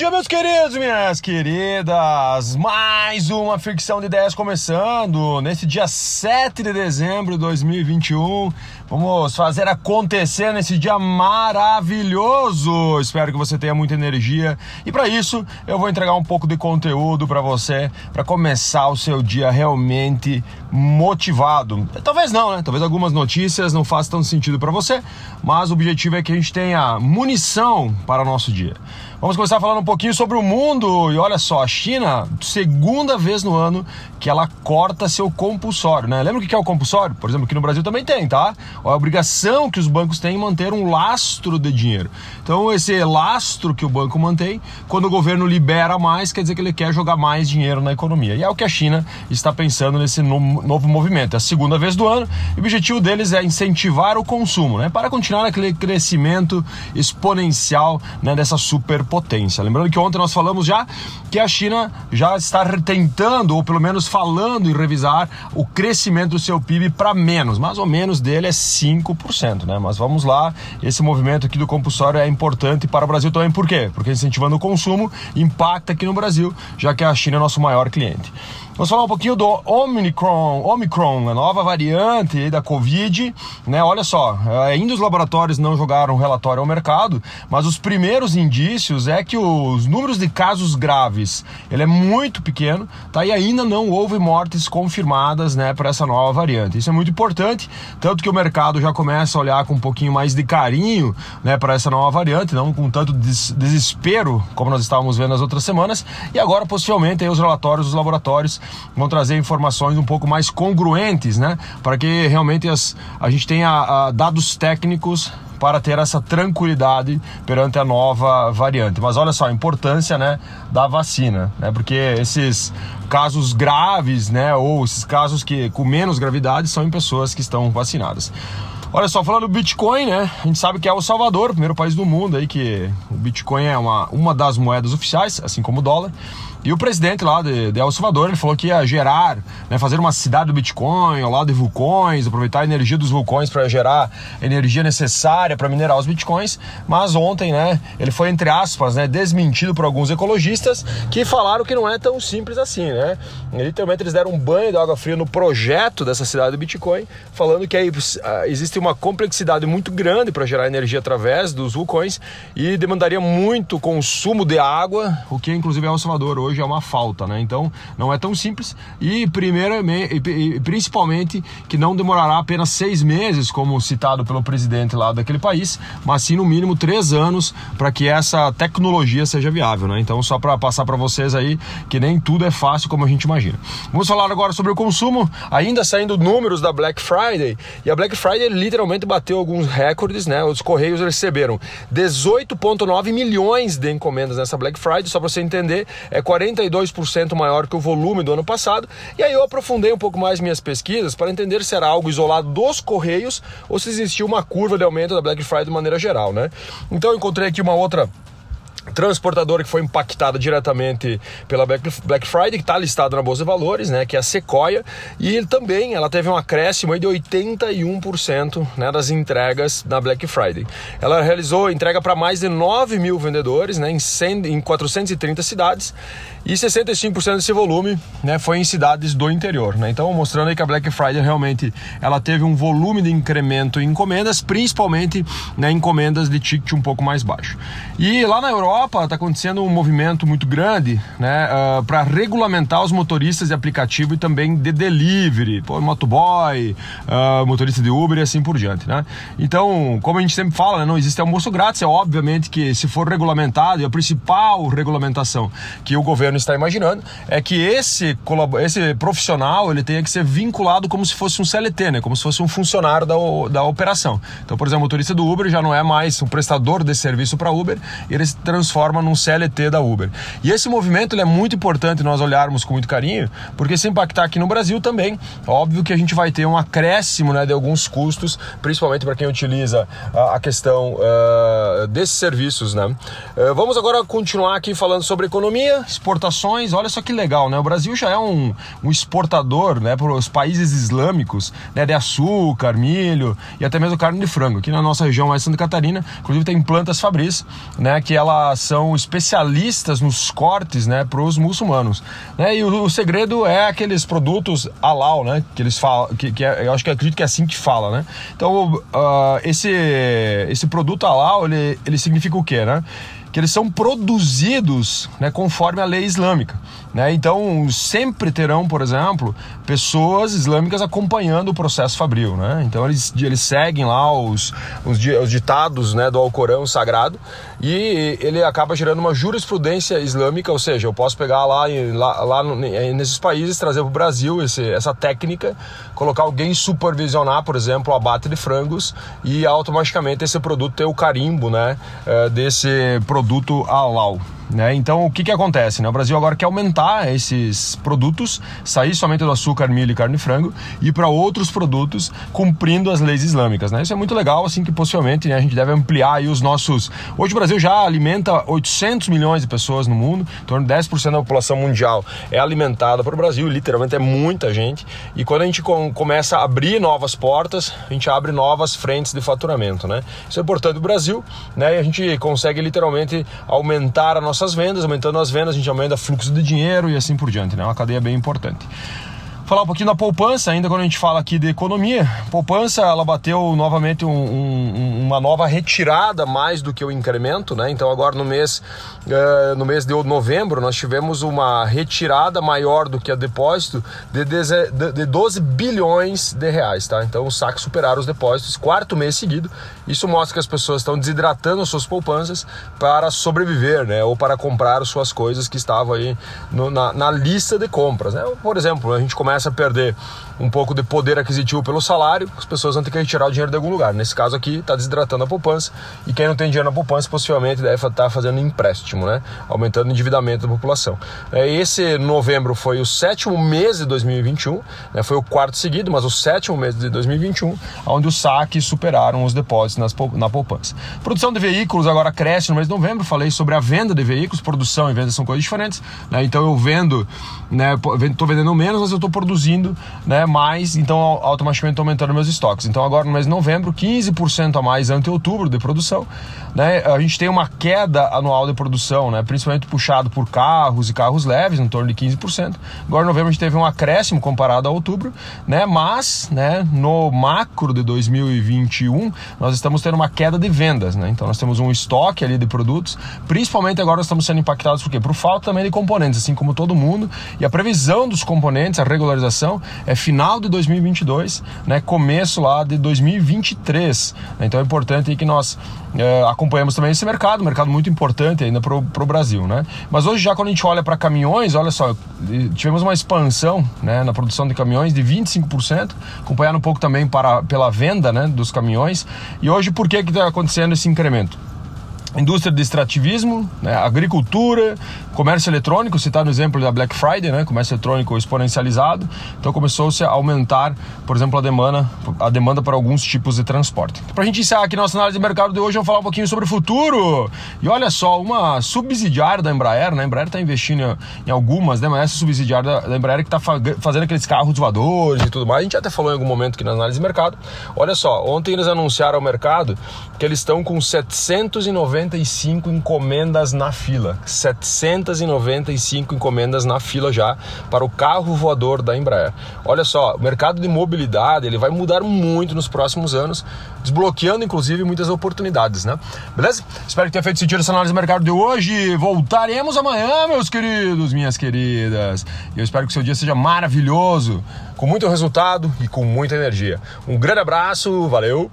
dia, meus queridos, minhas queridas! Mais uma ficção de ideias começando nesse dia 7 de dezembro de 2021. Vamos fazer acontecer nesse dia maravilhoso. Espero que você tenha muita energia e para isso eu vou entregar um pouco de conteúdo para você para começar o seu dia realmente motivado. Talvez não, né? Talvez algumas notícias não façam tanto sentido para você, mas o objetivo é que a gente tenha munição para o nosso dia. Vamos começar falando um pouquinho sobre o mundo. E olha só, a China, segunda vez no ano que ela corta seu compulsório, né? Lembra o que é o compulsório? Por exemplo, aqui no Brasil também tem, tá? A obrigação que os bancos têm em manter um lastro de dinheiro. Então, esse lastro que o banco mantém, quando o governo libera mais, quer dizer que ele quer jogar mais dinheiro na economia. E é o que a China está pensando nesse novo movimento. É a segunda vez do ano e o objetivo deles é incentivar o consumo, né? Para continuar aquele crescimento exponencial né, dessa super potência. Lembrando que ontem nós falamos já que a China já está tentando, ou pelo menos falando em revisar o crescimento do seu PIB para menos, mais ou menos dele é 5%, né? Mas vamos lá, esse movimento aqui do compulsório é importante para o Brasil também, por quê? Porque incentivando o consumo impacta aqui no Brasil, já que a China é nosso maior cliente. Vamos falar um pouquinho do Omicron, Omicron, a nova variante da Covid, né? Olha só, ainda os laboratórios não jogaram relatório ao mercado, mas os primeiros indícios é que os números de casos graves, ele é muito pequeno, tá? E ainda não houve mortes confirmadas, né, para essa nova variante. Isso é muito importante, tanto que o mercado já começa a olhar com um pouquinho mais de carinho, né, para essa nova variante, não com tanto des desespero como nós estávamos vendo nas outras semanas. E agora possivelmente aí, os relatórios dos laboratórios vão trazer informações um pouco mais congruentes, né? Para que realmente as, a gente tenha a, dados técnicos para ter essa tranquilidade perante a nova variante. Mas olha só a importância, né, da vacina, né? Porque esses casos graves, né, ou esses casos que com menos gravidade são em pessoas que estão vacinadas. Olha só, falando do Bitcoin, né? A gente sabe que é o Salvador, o primeiro país do mundo aí que o Bitcoin é uma, uma das moedas oficiais, assim como o dólar. E o presidente lá de, de El Salvador, ele falou que ia gerar, né, fazer uma cidade do Bitcoin, ao lado de vulcões, aproveitar a energia dos vulcões para gerar energia necessária para minerar os Bitcoins. Mas ontem, né, ele foi, entre aspas, né, desmentido por alguns ecologistas que falaram que não é tão simples assim, né? Literalmente eles deram um banho de água fria no projeto dessa cidade do Bitcoin, falando que aí, ah, existe uma complexidade muito grande para gerar energia através dos vulcões e demandaria muito consumo de água, o que inclusive é El Salvador hoje hoje é uma falta, né? Então não é tão simples e primeiramente, e principalmente que não demorará apenas seis meses, como citado pelo presidente lá daquele país, mas sim no mínimo três anos para que essa tecnologia seja viável, né? Então só para passar para vocês aí que nem tudo é fácil como a gente imagina. Vamos falar agora sobre o consumo, ainda saindo números da Black Friday e a Black Friday literalmente bateu alguns recordes, né? Os correios receberam 18,9 milhões de encomendas nessa Black Friday, só para você entender, é 40 42% maior que o volume do ano passado. E aí eu aprofundei um pouco mais minhas pesquisas para entender se era algo isolado dos Correios ou se existia uma curva de aumento da Black Friday de maneira geral, né? Então eu encontrei aqui uma outra transportadora que foi impactada diretamente pela Black Friday, que está listada na Bolsa de Valores, né, que é a Sequoia, e também ela teve um acréscimo de 81% né, das entregas na Black Friday. Ela realizou entrega para mais de 9 mil vendedores né, em, 100, em 430 cidades e 65% desse volume né, foi em cidades do interior. Né? Então, mostrando aí que a Black Friday realmente ela teve um volume de incremento em encomendas, principalmente né, encomendas de ticket um pouco mais baixo. E lá na Europa está acontecendo um movimento muito grande né, uh, para regulamentar os motoristas de aplicativo e também de delivery, pô, motoboy, uh, motorista de Uber e assim por diante. Né? Então, como a gente sempre fala, né, não existe almoço grátis, é obviamente que se for regulamentado, e a principal regulamentação que o governo está imaginando é que esse, esse profissional ele tenha que ser vinculado como se fosse um CLT, né, como se fosse um funcionário da, da operação. Então, por exemplo, o motorista do Uber já não é mais um prestador de serviço para Uber, ele se transforma num CLT da Uber. E esse movimento é muito importante nós olharmos com muito carinho, porque se impactar aqui no Brasil também, óbvio que a gente vai ter um acréscimo né, de alguns custos, principalmente para quem utiliza a, a questão uh, desses serviços. Né? Uh, vamos agora continuar aqui falando sobre economia, exportações. Olha só que legal, né? O Brasil já é um, um exportador né, para os países islâmicos né, de açúcar, milho e até mesmo carne de frango. Aqui na nossa região mais Santa Catarina, inclusive tem plantas Fabris, né, que elas são especialistas nos cortes, né, para os muçulmanos. Né? E o, o, segredo é aqueles produtos halal, né, que eles falam, que, que é, eu acho que acredito que é assim que fala, né. Então uh, esse esse produto halal ele, ele significa o quê, né? Que eles são produzidos né, conforme a lei islâmica. Né? Então, sempre terão, por exemplo, pessoas islâmicas acompanhando o processo fabril. Né? Então, eles, eles seguem lá os, os, os ditados né, do Alcorão sagrado e ele acaba gerando uma jurisprudência islâmica, ou seja, eu posso pegar lá, lá, lá nesses países, trazer para o Brasil esse, essa técnica, colocar alguém supervisionar, por exemplo, o abate de frangos e automaticamente esse produto ter o carimbo né, eh, desse produto halal. Né? Então, o que, que acontece? Né? O Brasil agora quer aumentar esses produtos, sair somente do açúcar, milho e carne de frango e para outros produtos cumprindo as leis islâmicas. Né? Isso é muito legal, assim que possivelmente né, a gente deve ampliar os nossos. Hoje o Brasil já alimenta 800 milhões de pessoas no mundo, em torno de 10% da população mundial é alimentada para o Brasil, literalmente é muita gente. E quando a gente com, começa a abrir novas portas, a gente abre novas frentes de faturamento. Né? Isso é importante do Brasil né? e a gente consegue literalmente aumentar a nossa nossas vendas, aumentando as vendas, a gente aumenta fluxo de dinheiro e assim por diante, né? É uma cadeia bem importante falar um pouquinho da poupança, ainda quando a gente fala aqui de economia. Poupança, ela bateu novamente um, um, uma nova retirada mais do que o incremento, né? Então agora no mês, uh, no mês de novembro nós tivemos uma retirada maior do que a depósito de, de, de 12 bilhões de reais, tá? Então os saques superaram os depósitos, quarto mês seguido. Isso mostra que as pessoas estão desidratando suas poupanças para sobreviver, né? Ou para comprar suas coisas que estavam aí no, na, na lista de compras, né? Por exemplo, a gente começa começa a perder um pouco de poder aquisitivo pelo salário, as pessoas vão ter que retirar o dinheiro de algum lugar. Nesse caso aqui, está desidratando a poupança e quem não tem dinheiro na poupança possivelmente deve estar tá fazendo empréstimo, né? aumentando o endividamento da população. É, esse novembro foi o sétimo mês de 2021, né? foi o quarto seguido, mas o sétimo mês de 2021, onde os saques superaram os depósitos nas, na poupança. Produção de veículos agora cresce no mês de novembro, falei sobre a venda de veículos, produção e venda são coisas diferentes, né? então eu vendo, né, estou vendendo menos, mas eu estou produzindo né, mais, então automaticamente estou aumentando meus estoques. Então agora no mês de novembro, 15% a mais ante outubro de produção. Né? A gente tem uma queda anual de produção, né, principalmente puxado por carros e carros leves, em torno de 15%. Agora em novembro a gente teve um acréscimo comparado a outubro, né, mas né, no macro de 2021 nós estamos tendo uma queda de vendas. Né? Então nós temos um estoque ali de produtos, principalmente agora nós estamos sendo impactados por quê? Por falta também de componentes, assim como todo mundo. E a previsão dos componentes, a regularização, é final de 2022, né, começo lá de 2023. Então é importante que nós é, acompanhamos também esse mercado, mercado muito importante ainda para o Brasil. Né? Mas hoje já quando a gente olha para caminhões, olha só, tivemos uma expansão né, na produção de caminhões de 25%, acompanhando um pouco também para, pela venda né, dos caminhões. E hoje por que está acontecendo esse incremento? Indústria de extrativismo, né, agricultura, comércio eletrônico, citar no exemplo da Black Friday, né, comércio eletrônico exponencializado, então começou-se a aumentar, por exemplo, a demanda, a demanda para alguns tipos de transporte. Para a gente encerrar aqui nossa análise de mercado de hoje, vamos falar um pouquinho sobre o futuro. E olha só, uma subsidiária da Embraer, né, a Embraer está investindo em algumas, né, mas essa subsidiária da, Embraer que está fazendo aqueles carros voadores e tudo mais, a gente até falou em algum momento aqui na análise de mercado. Olha só, ontem eles anunciaram ao mercado que eles estão com 790 795 encomendas na fila. 795 encomendas na fila já para o carro voador da Embraer. Olha só, o mercado de mobilidade ele vai mudar muito nos próximos anos, desbloqueando inclusive muitas oportunidades, né? Beleza? Espero que tenha feito sentido essa análise do mercado de hoje. Voltaremos amanhã, meus queridos, minhas queridas. Eu espero que o seu dia seja maravilhoso, com muito resultado e com muita energia. Um grande abraço, valeu!